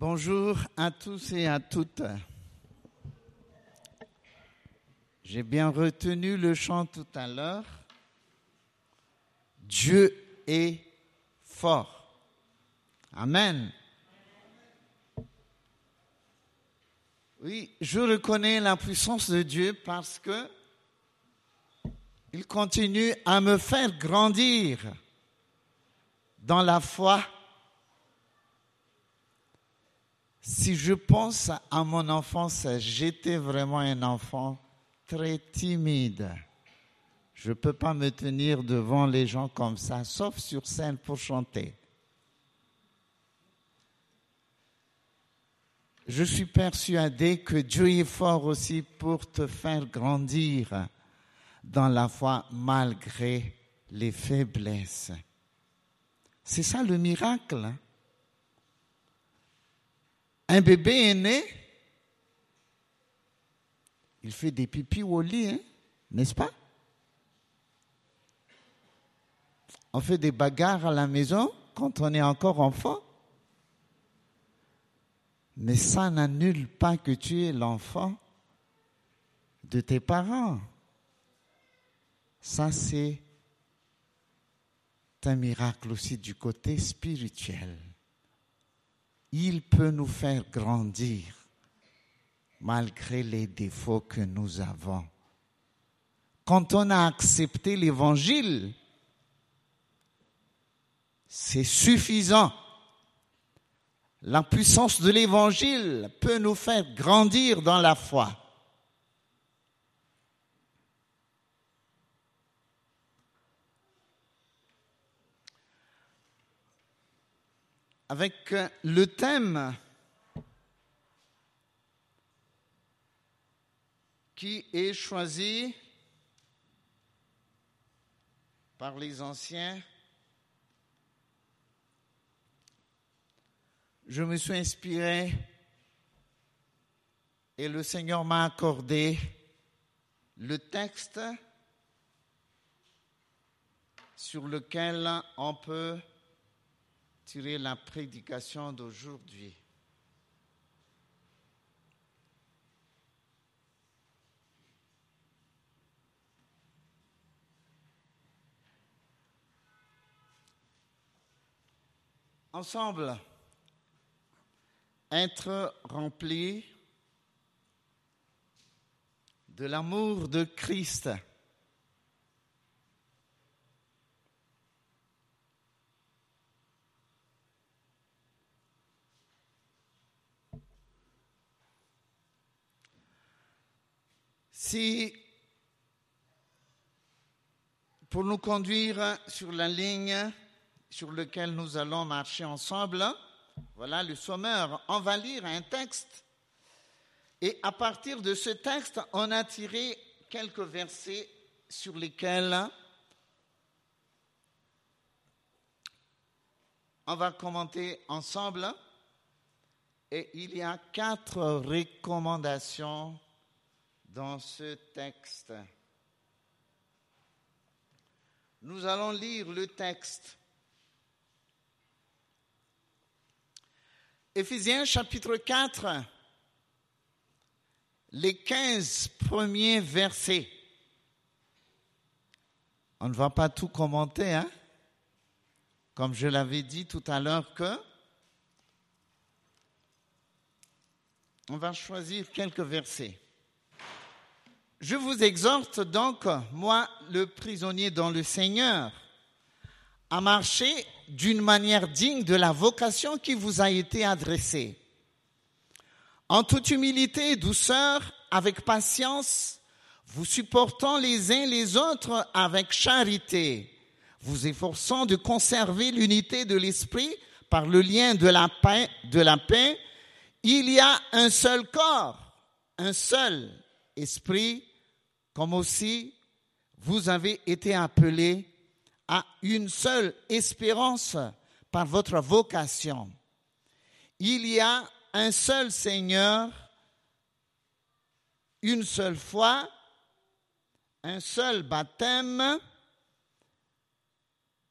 Bonjour à tous et à toutes. J'ai bien retenu le chant tout à l'heure. Dieu est fort. Amen. Oui, je reconnais la puissance de Dieu parce que il continue à me faire grandir dans la foi. Si je pense à mon enfance, j'étais vraiment un enfant très timide. Je ne peux pas me tenir devant les gens comme ça, sauf sur scène pour chanter. Je suis persuadé que Dieu est fort aussi pour te faire grandir dans la foi malgré les faiblesses. C'est ça le miracle. Hein? Un bébé est né, il fait des pipis au lit, hein, n'est-ce pas? On fait des bagarres à la maison quand on est encore enfant. Mais ça n'annule pas que tu es l'enfant de tes parents. Ça, c'est un miracle aussi du côté spirituel. Il peut nous faire grandir malgré les défauts que nous avons. Quand on a accepté l'évangile, c'est suffisant. La puissance de l'évangile peut nous faire grandir dans la foi. Avec le thème qui est choisi par les anciens. Je me suis inspiré et le Seigneur m'a accordé le texte sur lequel on peut la prédication d'aujourd'hui. Ensemble, être rempli de l'amour de Christ. Si, pour nous conduire sur la ligne sur laquelle nous allons marcher ensemble, voilà le sommeur, on va lire un texte. Et à partir de ce texte, on a tiré quelques versets sur lesquels on va commenter ensemble. Et il y a quatre recommandations dans ce texte. Nous allons lire le texte. Éphésiens chapitre 4, les 15 premiers versets. On ne va pas tout commenter, hein? Comme je l'avais dit tout à l'heure que on va choisir quelques versets. Je vous exhorte donc, moi, le prisonnier dans le Seigneur, à marcher d'une manière digne de la vocation qui vous a été adressée. En toute humilité et douceur, avec patience, vous supportant les uns les autres avec charité, vous efforçant de conserver l'unité de l'esprit par le lien de la paix, de la paix, il y a un seul corps, un seul esprit, comme aussi vous avez été appelés à une seule espérance par votre vocation. Il y a un seul Seigneur, une seule foi, un seul baptême,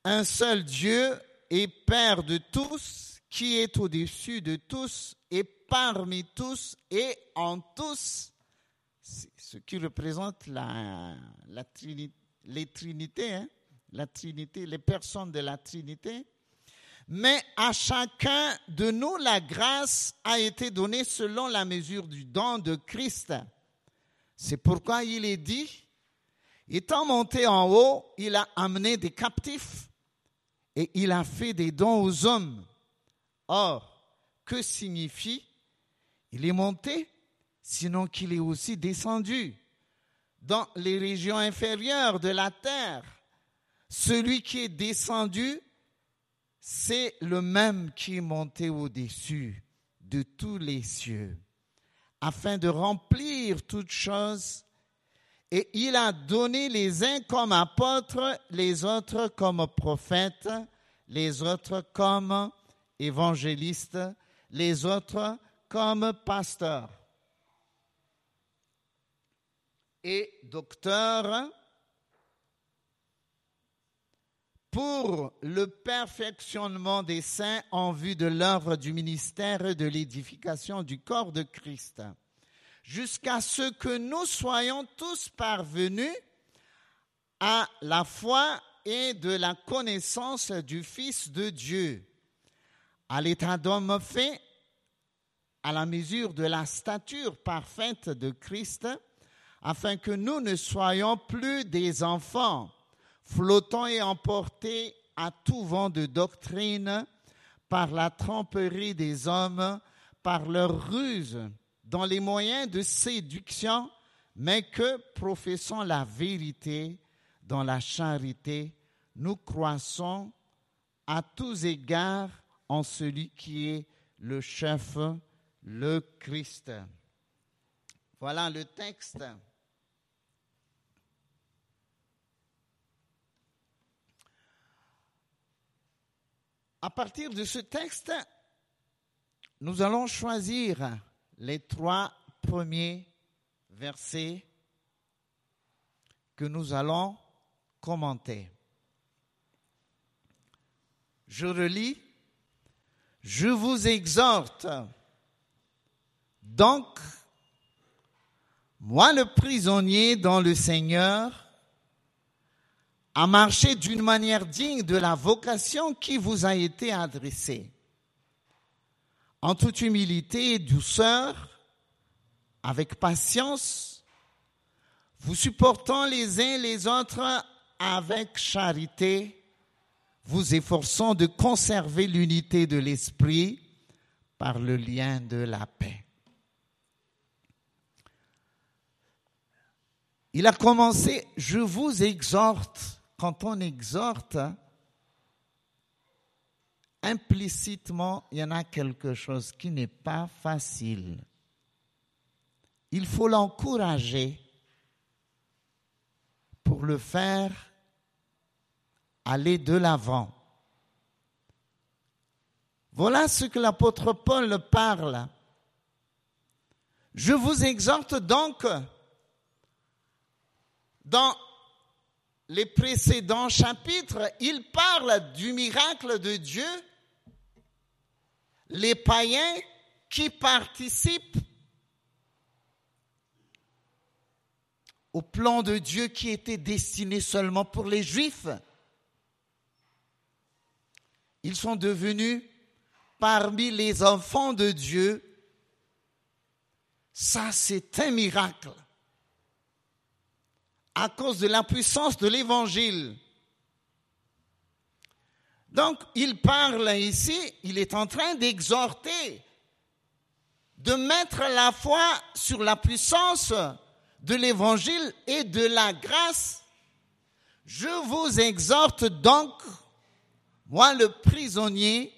un seul Dieu et Père de tous, qui est au-dessus de tous et parmi tous et en tous, ce qui représente les trinités, hein, les personnes de la trinité. Mais à chacun de nous, la grâce a été donnée selon la mesure du don de Christ. C'est pourquoi il est dit, étant monté en haut, il a amené des captifs et il a fait des dons aux hommes. Or, que signifie il est monté, sinon qu'il est aussi descendu dans les régions inférieures de la terre. Celui qui est descendu, c'est le même qui est monté au-dessus de tous les cieux, afin de remplir toutes choses. Et il a donné les uns comme apôtres, les autres comme prophètes, les autres comme évangélistes, les autres comme pasteurs et docteurs pour le perfectionnement des saints en vue de l'œuvre du ministère de l'édification du corps de Christ, jusqu'à ce que nous soyons tous parvenus à la foi et de la connaissance du Fils de Dieu, à l'état d'homme fait, à la mesure de la stature parfaite de Christ, afin que nous ne soyons plus des enfants, flottant et emportés à tout vent de doctrine par la tromperie des hommes, par leur ruse, dans les moyens de séduction, mais que, professant la vérité dans la charité, nous croissons à tous égards en celui qui est le chef, le Christ. Voilà le texte. À partir de ce texte, nous allons choisir les trois premiers versets que nous allons commenter. Je relis. Je vous exhorte donc, moi le prisonnier dans le Seigneur, à marcher d'une manière digne de la vocation qui vous a été adressée, en toute humilité et douceur, avec patience, vous supportant les uns les autres avec charité, vous efforçant de conserver l'unité de l'esprit par le lien de la paix. Il a commencé, je vous exhorte quand on exhorte, implicitement, il y en a quelque chose qui n'est pas facile. Il faut l'encourager pour le faire aller de l'avant. Voilà ce que l'apôtre Paul parle. Je vous exhorte donc dans les précédents chapitres, il parle du miracle de Dieu, les païens qui participent au plan de Dieu qui était destiné seulement pour les Juifs. Ils sont devenus parmi les enfants de Dieu. Ça, c'est un miracle à cause de la puissance de l'évangile. Donc, il parle ici, il est en train d'exhorter, de mettre la foi sur la puissance de l'évangile et de la grâce. Je vous exhorte donc, moi le prisonnier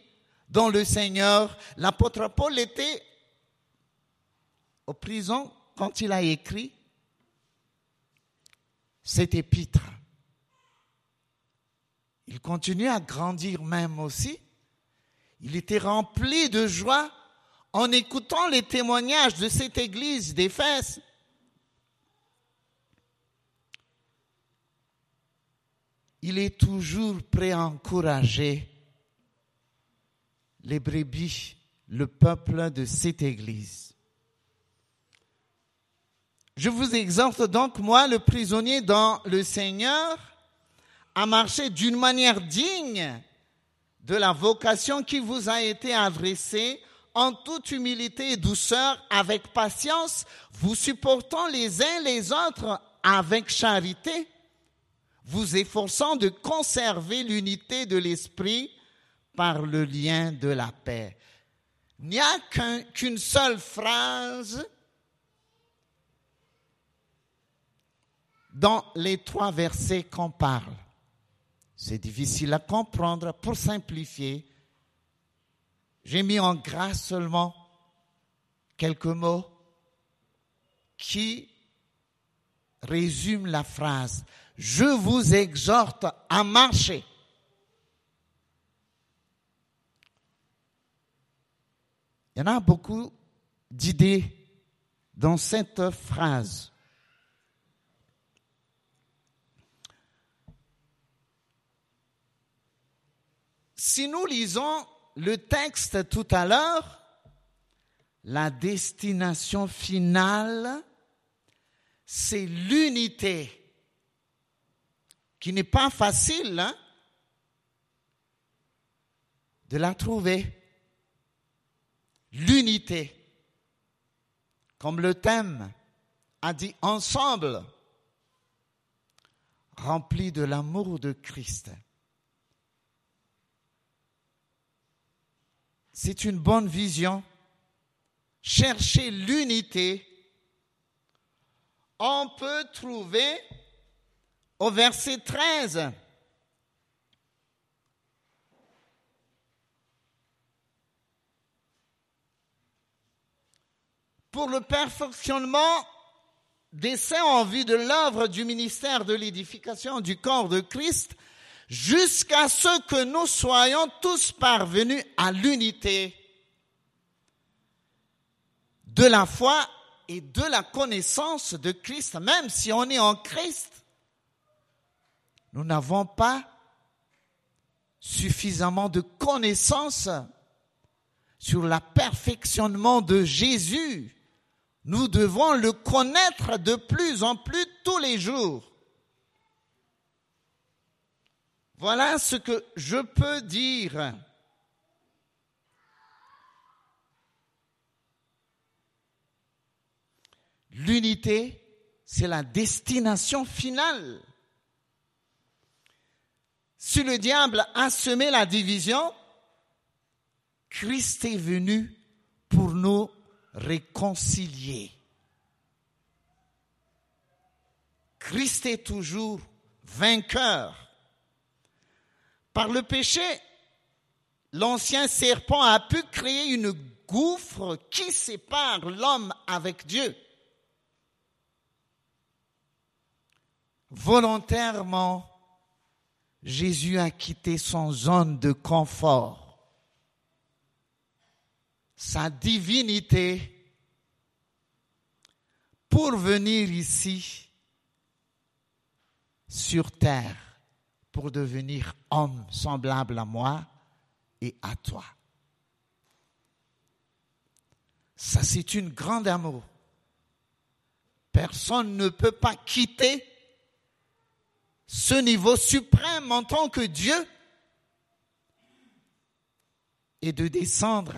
dont le Seigneur, l'apôtre Paul était au prison quand il a écrit cet épître. Il continue à grandir même aussi. Il était rempli de joie en écoutant les témoignages de cette église d'Éphèse. Il est toujours prêt à encourager les brebis, le peuple de cette Église. Je vous exhorte donc, moi, le prisonnier dans le Seigneur, à marcher d'une manière digne de la vocation qui vous a été adressée en toute humilité et douceur, avec patience, vous supportant les uns les autres avec charité, vous efforçant de conserver l'unité de l'esprit par le lien de la paix. Il n'y a qu'une seule phrase dans les trois versets qu'on parle. C'est difficile à comprendre. Pour simplifier, j'ai mis en grâce seulement quelques mots qui résument la phrase. Je vous exhorte à marcher. Il y en a beaucoup d'idées dans cette phrase. Si nous lisons le texte tout à l'heure, la destination finale, c'est l'unité, qui n'est pas facile hein, de la trouver. L'unité, comme le thème a dit ensemble, rempli de l'amour de Christ. C'est une bonne vision. Chercher l'unité, on peut trouver au verset 13. Pour le perfectionnement des saints en vue de l'œuvre du ministère de l'édification du corps de Christ, jusqu'à ce que nous soyons tous parvenus à l'unité de la foi et de la connaissance de Christ, même si on est en Christ. Nous n'avons pas suffisamment de connaissances sur le perfectionnement de Jésus. Nous devons le connaître de plus en plus tous les jours. Voilà ce que je peux dire. L'unité, c'est la destination finale. Si le diable a semé la division, Christ est venu pour nous réconcilier. Christ est toujours vainqueur. Par le péché, l'ancien serpent a pu créer une gouffre qui sépare l'homme avec Dieu. Volontairement, Jésus a quitté son zone de confort, sa divinité, pour venir ici sur terre pour devenir homme semblable à moi et à toi. Ça, c'est une grande amour. Personne ne peut pas quitter ce niveau suprême en tant que Dieu et de descendre.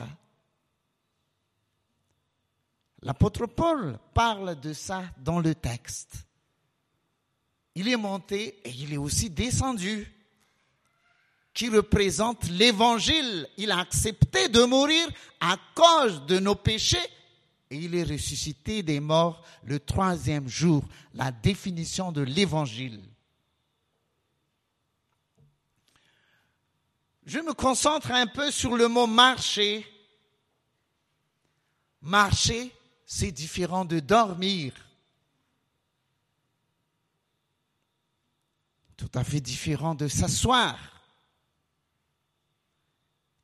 L'apôtre Paul parle de ça dans le texte il est monté et il est aussi descendu, qui représente l'évangile. Il a accepté de mourir à cause de nos péchés et il est ressuscité des morts le troisième jour. La définition de l'évangile. Je me concentre un peu sur le mot marcher. Marcher, c'est différent de dormir. Tout à fait différent de s'asseoir,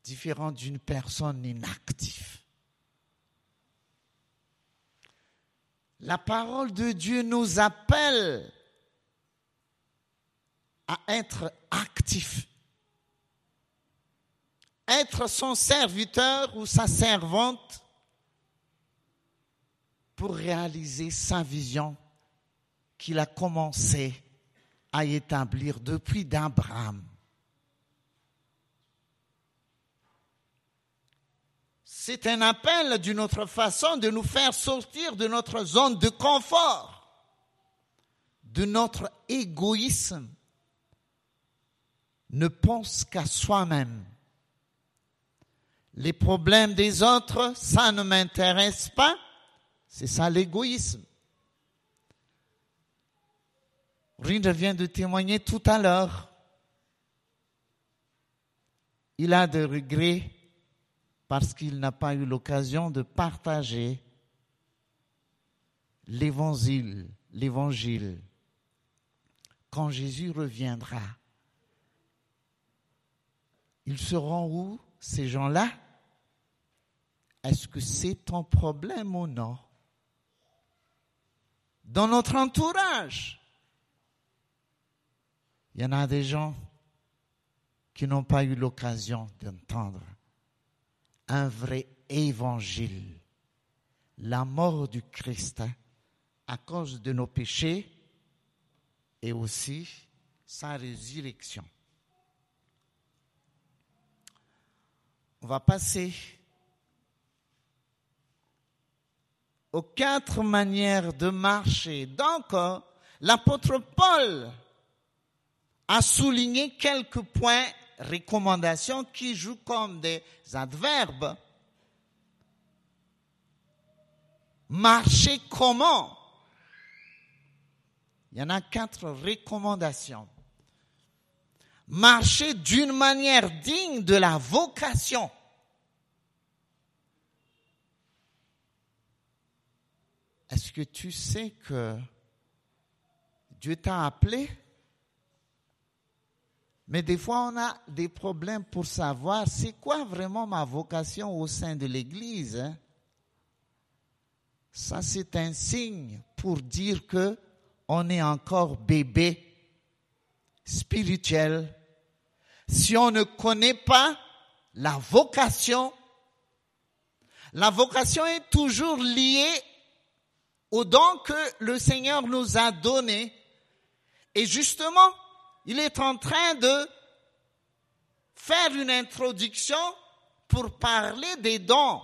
différent d'une personne inactive. La parole de Dieu nous appelle à être actifs, être son serviteur ou sa servante pour réaliser sa vision qu'il a commencé à établir depuis d'Abraham. C'est un appel d'une autre façon de nous faire sortir de notre zone de confort, de notre égoïsme. Ne pense qu'à soi-même. Les problèmes des autres, ça ne m'intéresse pas. C'est ça l'égoïsme. Rinder vient de témoigner tout à l'heure. Il a des regrets parce qu'il n'a pas eu l'occasion de partager l'évangile, l'évangile. Quand Jésus reviendra, ils seront où ces gens-là? Est-ce que c'est ton problème ou non? Dans notre entourage, il y en a des gens qui n'ont pas eu l'occasion d'entendre un vrai évangile, la mort du Christ à cause de nos péchés et aussi sa résurrection. On va passer aux quatre manières de marcher. Donc, l'apôtre Paul a souligné quelques points recommandations qui jouent comme des adverbes. Marcher comment? Il y en a quatre recommandations. Marcher d'une manière digne de la vocation. Est-ce que tu sais que Dieu t'a appelé? Mais des fois, on a des problèmes pour savoir c'est quoi vraiment ma vocation au sein de l'Église. Hein. Ça, c'est un signe pour dire que on est encore bébé spirituel. Si on ne connaît pas la vocation, la vocation est toujours liée au don que le Seigneur nous a donné. Et justement, il est en train de faire une introduction pour parler des dons.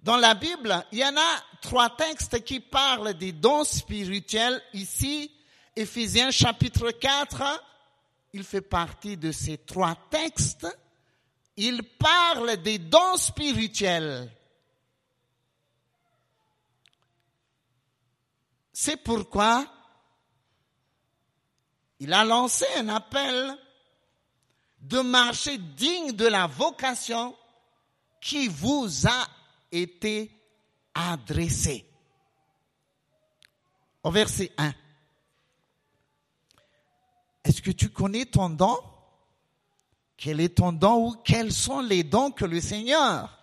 Dans la Bible, il y en a trois textes qui parlent des dons spirituels. Ici, Éphésiens chapitre 4, il fait partie de ces trois textes. Il parle des dons spirituels. C'est pourquoi il a lancé un appel de marcher digne de la vocation qui vous a été adressée. Au verset 1. Est-ce que tu connais ton don? Quel est ton don ou quels sont les dons que le Seigneur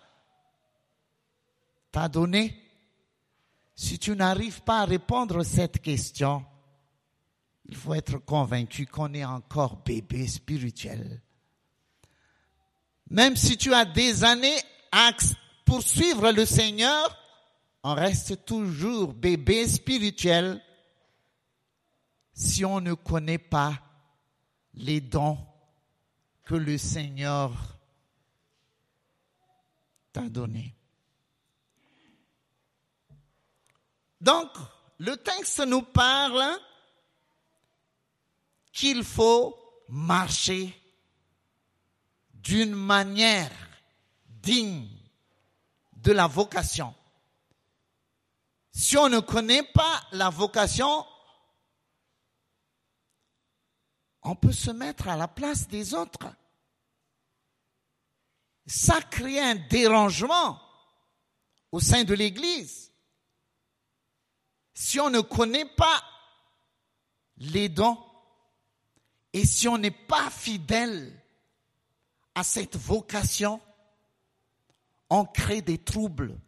t'a donné Si tu n'arrives pas à répondre à cette question, il faut être convaincu qu'on est encore bébé spirituel. Même si tu as des années à poursuivre le Seigneur, on reste toujours bébé spirituel si on ne connaît pas les dons que le Seigneur t'a donnés. Donc, le texte nous parle qu'il faut marcher d'une manière digne de la vocation. Si on ne connaît pas la vocation, on peut se mettre à la place des autres. Ça crée un dérangement au sein de l'Église. Si on ne connaît pas les dons et si on n'est pas fidèle à cette vocation, on crée des troubles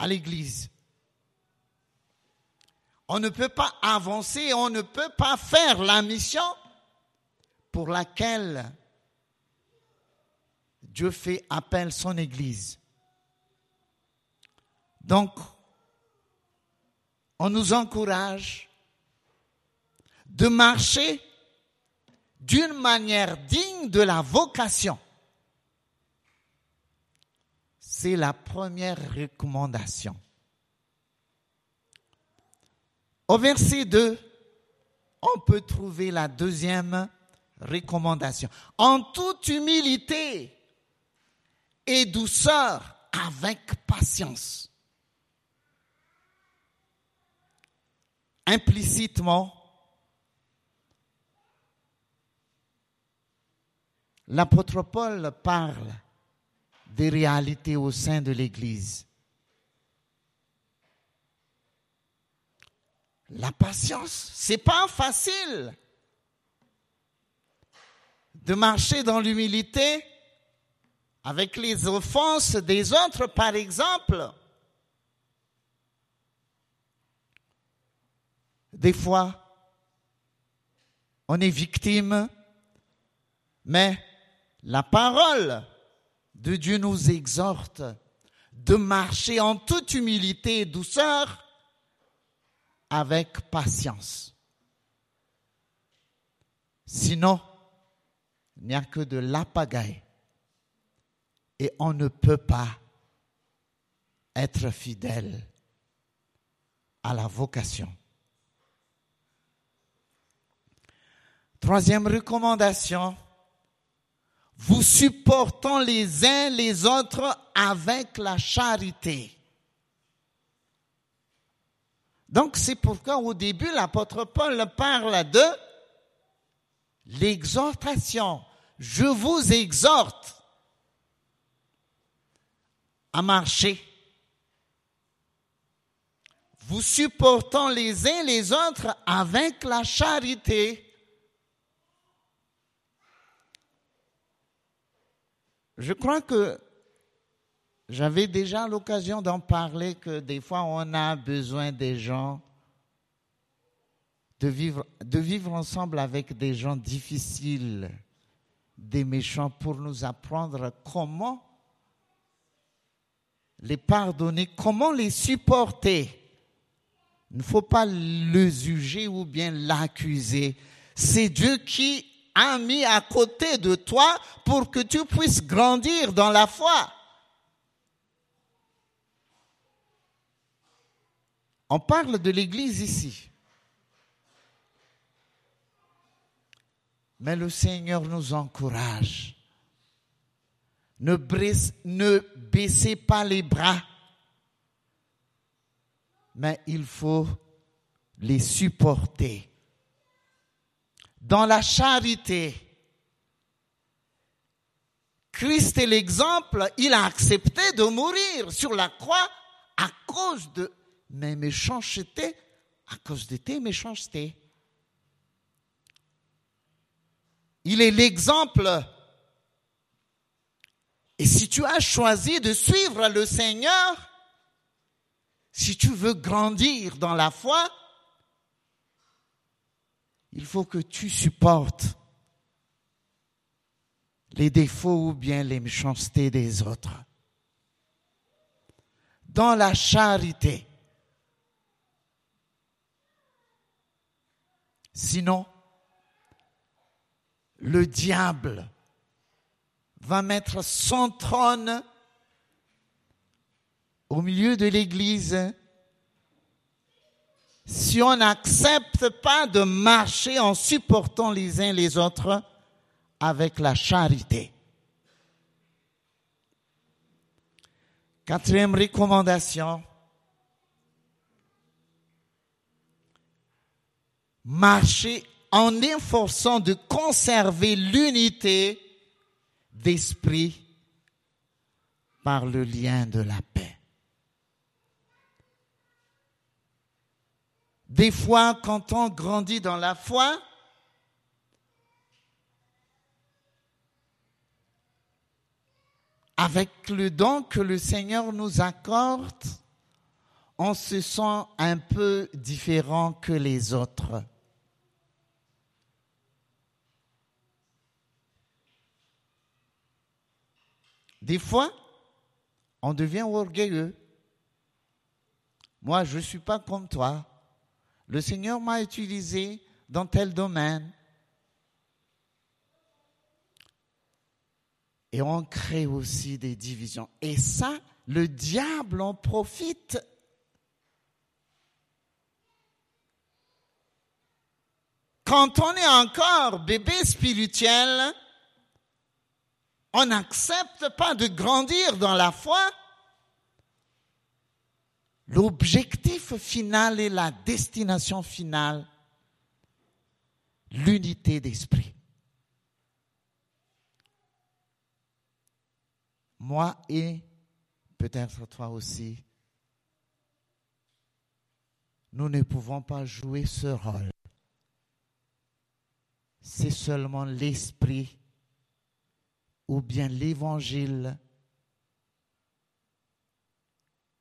à l'Église. On ne peut pas avancer, on ne peut pas faire la mission pour laquelle Dieu fait appel à son Église. Donc, on nous encourage de marcher d'une manière digne de la vocation. C'est la première recommandation. Au verset 2, on peut trouver la deuxième recommandation. En toute humilité et douceur, avec patience. Implicitement, l'apôtre Paul parle des réalités au sein de l'Église. La patience, c'est pas facile de marcher dans l'humilité avec les offenses des autres, par exemple. Des fois, on est victime, mais la parole de Dieu nous exhorte de marcher en toute humilité et douceur avec patience. Sinon, il n'y a que de la pagaille et on ne peut pas être fidèle à la vocation. Troisième recommandation, vous supportons les uns les autres avec la charité. Donc c'est pourquoi au début l'apôtre Paul parle de l'exhortation. Je vous exhorte à marcher. Vous supportant les uns les autres avec la charité. Je crois que j'avais déjà l'occasion d'en parler que des fois on a besoin des gens de vivre, de vivre ensemble avec des gens difficiles, des méchants pour nous apprendre comment les pardonner, comment les supporter. Il ne faut pas le juger ou bien l'accuser. C'est Dieu qui a mis à côté de toi pour que tu puisses grandir dans la foi. On parle de l'Église ici. Mais le Seigneur nous encourage. Ne, ne baissez pas les bras, mais il faut les supporter. Dans la charité, Christ est l'exemple, il a accepté de mourir sur la croix à cause de mes méchancetés, à cause de tes méchancetés. Il est l'exemple. Et si tu as choisi de suivre le Seigneur, si tu veux grandir dans la foi, il faut que tu supportes les défauts ou bien les méchancetés des autres. Dans la charité. Sinon, le diable va mettre son trône au milieu de l'Église si on n'accepte pas de marcher en supportant les uns les autres avec la charité. Quatrième recommandation, marcher en efforçant de conserver l'unité d'esprit par le lien de la paix. Des fois, quand on grandit dans la foi, avec le don que le Seigneur nous accorde, on se sent un peu différent que les autres. Des fois, on devient orgueilleux. Moi, je ne suis pas comme toi. Le Seigneur m'a utilisé dans tel domaine. Et on crée aussi des divisions. Et ça, le diable en profite. Quand on est encore bébé spirituel, on n'accepte pas de grandir dans la foi. L'objectif final et la destination finale, l'unité d'esprit. Moi et peut-être toi aussi, nous ne pouvons pas jouer ce rôle. C'est seulement l'esprit ou bien l'évangile,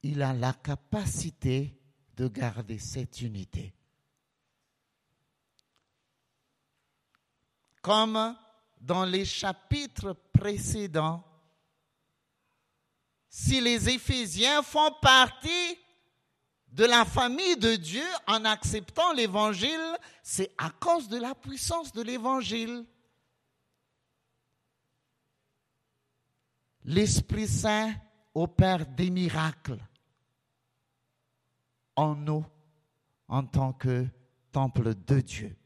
il a la capacité de garder cette unité. Comme dans les chapitres précédents, si les Éphésiens font partie de la famille de Dieu en acceptant l'évangile, c'est à cause de la puissance de l'évangile. l'Esprit Saint opère des miracles en nous en tant que temple de Dieu.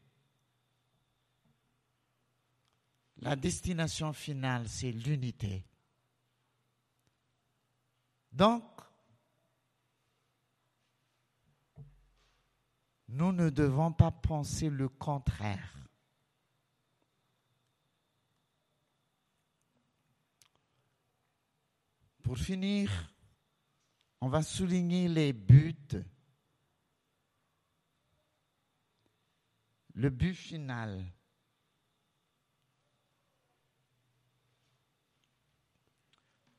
La destination finale, c'est l'unité. Donc, nous ne devons pas penser le contraire. Pour finir, on va souligner les buts. Le but final.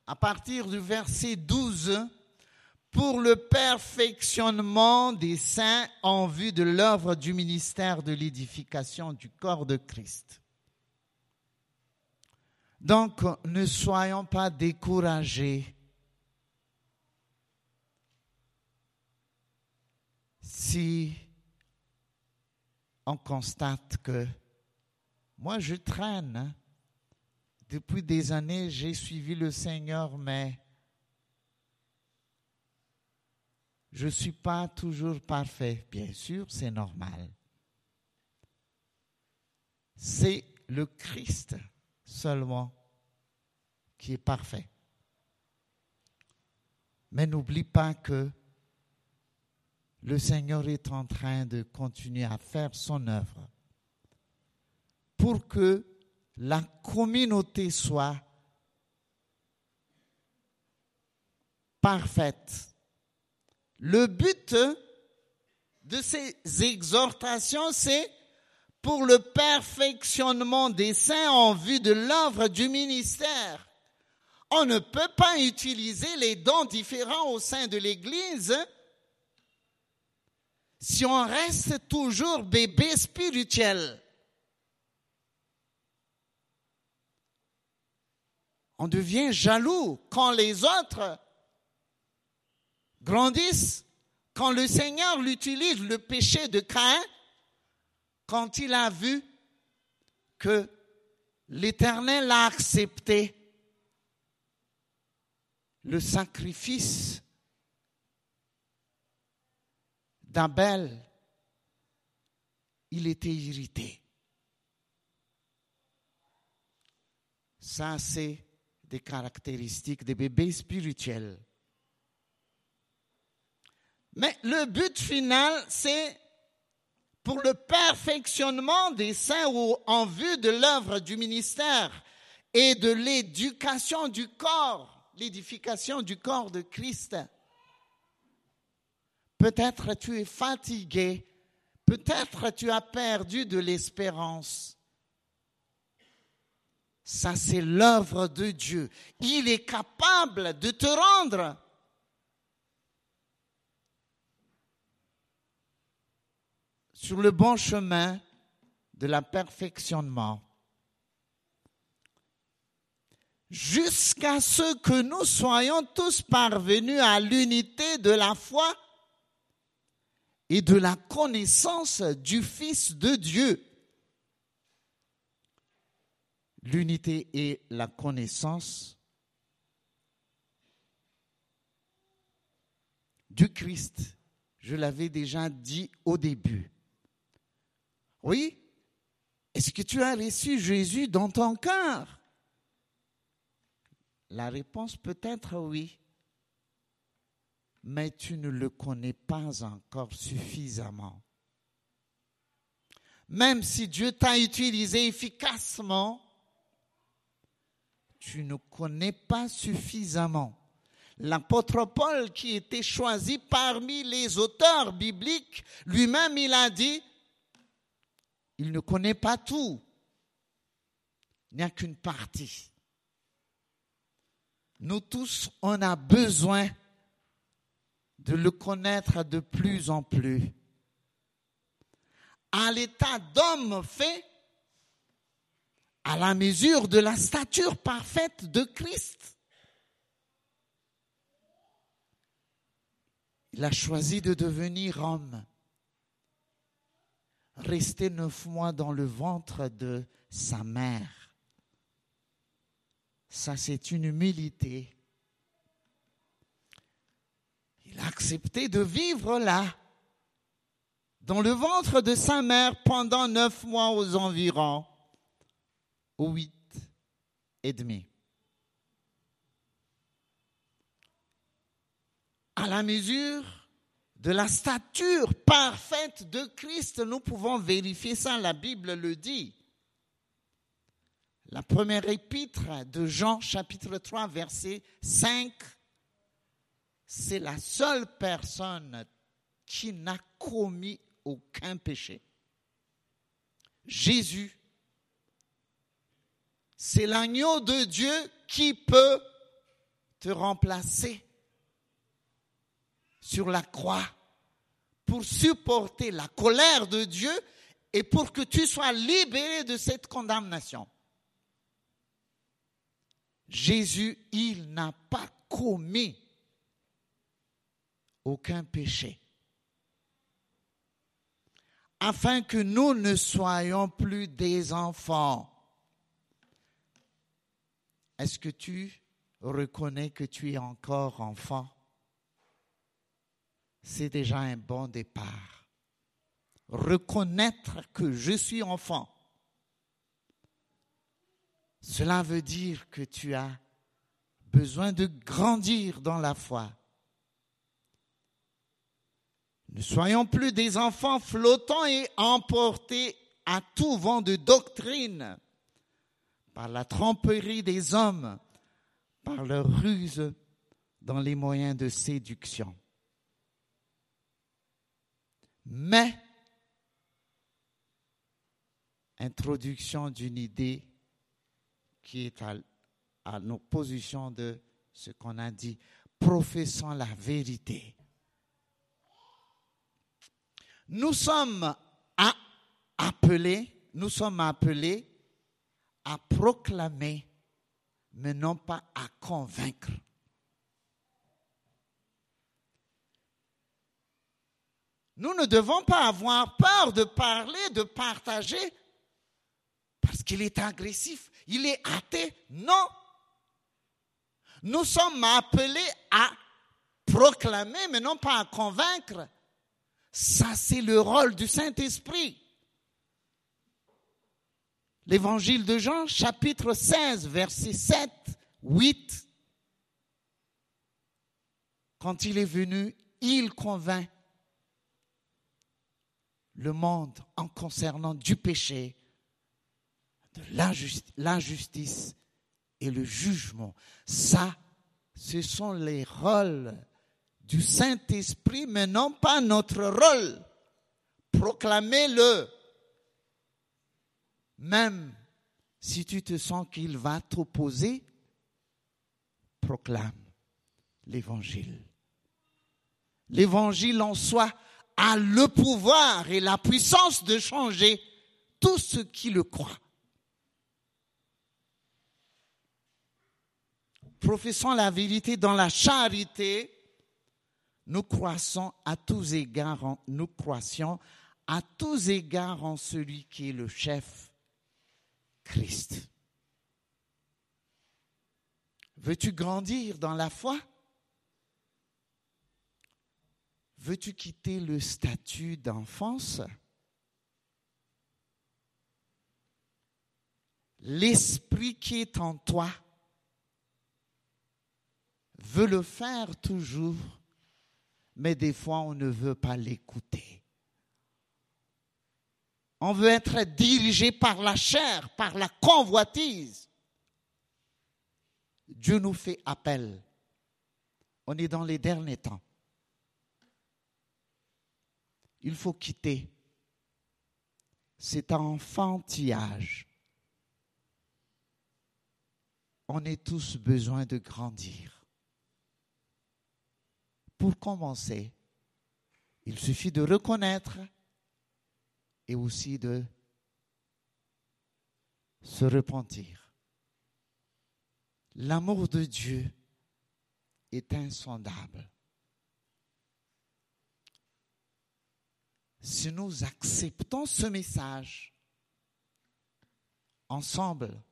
À partir du verset 12, pour le perfectionnement des saints en vue de l'œuvre du ministère de l'édification du corps de Christ. Donc, ne soyons pas découragés si on constate que moi, je traîne. Hein. Depuis des années, j'ai suivi le Seigneur, mais je ne suis pas toujours parfait. Bien sûr, c'est normal. C'est le Christ seulement qui est parfait. Mais n'oublie pas que le Seigneur est en train de continuer à faire son œuvre pour que la communauté soit parfaite. Le but de ces exhortations, c'est pour le perfectionnement des saints en vue de l'œuvre du ministère. On ne peut pas utiliser les dons différents au sein de l'Église si on reste toujours bébé spirituel. On devient jaloux quand les autres grandissent, quand le Seigneur l'utilise, le péché de Caïn, quand il a vu que l'Éternel a accepté le sacrifice d'Abel, il était irrité. Ça, c'est des caractéristiques des bébés spirituels. Mais le but final, c'est pour le perfectionnement des saints ou en vue de l'œuvre du ministère et de l'éducation du corps, l'édification du corps de Christ. Peut-être tu es fatigué, peut-être tu as perdu de l'espérance. Ça, c'est l'œuvre de Dieu. Il est capable de te rendre sur le bon chemin de la perfectionnement. jusqu'à ce que nous soyons tous parvenus à l'unité de la foi et de la connaissance du Fils de Dieu. L'unité et la connaissance du Christ. Je l'avais déjà dit au début. Oui Est-ce que tu as reçu Jésus dans ton cœur? La réponse peut être oui. Mais tu ne le connais pas encore suffisamment. Même si Dieu t'a utilisé efficacement, tu ne connais pas suffisamment l'apôtre Paul qui était choisi parmi les auteurs bibliques, lui-même il a dit, il ne connaît pas tout. Il n'y a qu'une partie. Nous tous, on a besoin de le connaître de plus en plus. À l'état d'homme fait, à la mesure de la stature parfaite de Christ. Il a choisi de devenir homme, rester neuf mois dans le ventre de sa mère. Ça, c'est une humilité. Il a accepté de vivre là, dans le ventre de sa mère pendant neuf mois aux environs, huit et demi. à la mesure de la stature parfaite de Christ. Nous pouvons vérifier ça, la Bible le dit. La première épître de Jean chapitre 3 verset 5, c'est la seule personne qui n'a commis aucun péché. Jésus, c'est l'agneau de Dieu qui peut te remplacer sur la croix pour supporter la colère de Dieu et pour que tu sois libéré de cette condamnation. Jésus, il n'a pas commis aucun péché. Afin que nous ne soyons plus des enfants. Est-ce que tu reconnais que tu es encore enfant? c'est déjà un bon départ. Reconnaître que je suis enfant, cela veut dire que tu as besoin de grandir dans la foi. Ne soyons plus des enfants flottants et emportés à tout vent de doctrine par la tromperie des hommes, par leur ruse dans les moyens de séduction. Mais, introduction d'une idée qui est à, à l'opposition de ce qu'on a dit, professant la vérité. Nous sommes appelés, nous sommes appelés à proclamer, mais non pas à convaincre. Nous ne devons pas avoir peur de parler, de partager, parce qu'il est agressif, il est athée. Non. Nous sommes appelés à proclamer, mais non pas à convaincre. Ça, c'est le rôle du Saint-Esprit. L'évangile de Jean, chapitre 16, verset 7, 8. Quand il est venu, il convainc le monde en concernant du péché, de l'injustice et le jugement. Ça, ce sont les rôles du Saint-Esprit, mais non pas notre rôle. Proclamez-le. Même si tu te sens qu'il va t'opposer, proclame l'évangile. L'évangile en soi a le pouvoir et la puissance de changer tout ce qui le croit. professons la vérité dans la charité, nous croissons à tous égards, croissions à tous égards en celui qui est le chef, Christ. Veux-tu grandir dans la foi? Veux-tu quitter le statut d'enfance? L'esprit qui est en toi veut le faire toujours, mais des fois on ne veut pas l'écouter. On veut être dirigé par la chair, par la convoitise. Dieu nous fait appel. On est dans les derniers temps. Il faut quitter cet enfantillage. On a tous besoin de grandir. Pour commencer, il suffit de reconnaître et aussi de se repentir. L'amour de Dieu est insondable. Si nous acceptons ce message ensemble,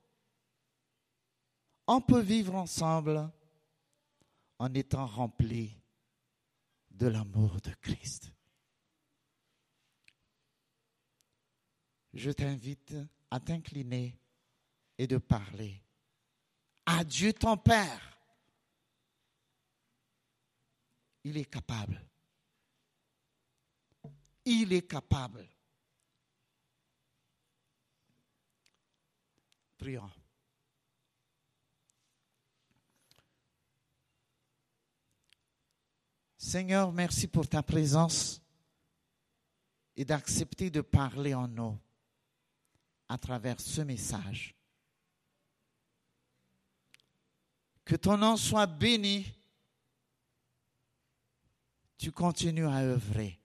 on peut vivre ensemble en étant remplis de l'amour de Christ. Je t'invite à t'incliner et de parler à Dieu ton Père. Il est capable. Il est capable. Prions. Seigneur, merci pour ta présence et d'accepter de parler en nous à travers ce message. Que ton nom soit béni. Tu continues à œuvrer.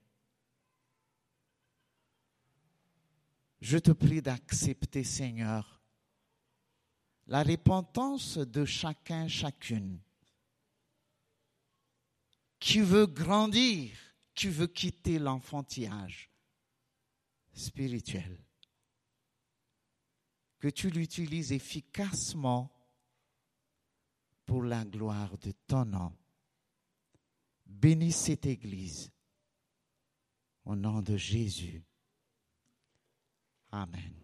Je te prie d'accepter, Seigneur, la repentance de chacun, chacune, qui veut grandir, qui veut quitter l'enfantillage spirituel. Que tu l'utilises efficacement pour la gloire de ton nom. Bénis cette Église. Au nom de Jésus. Amen.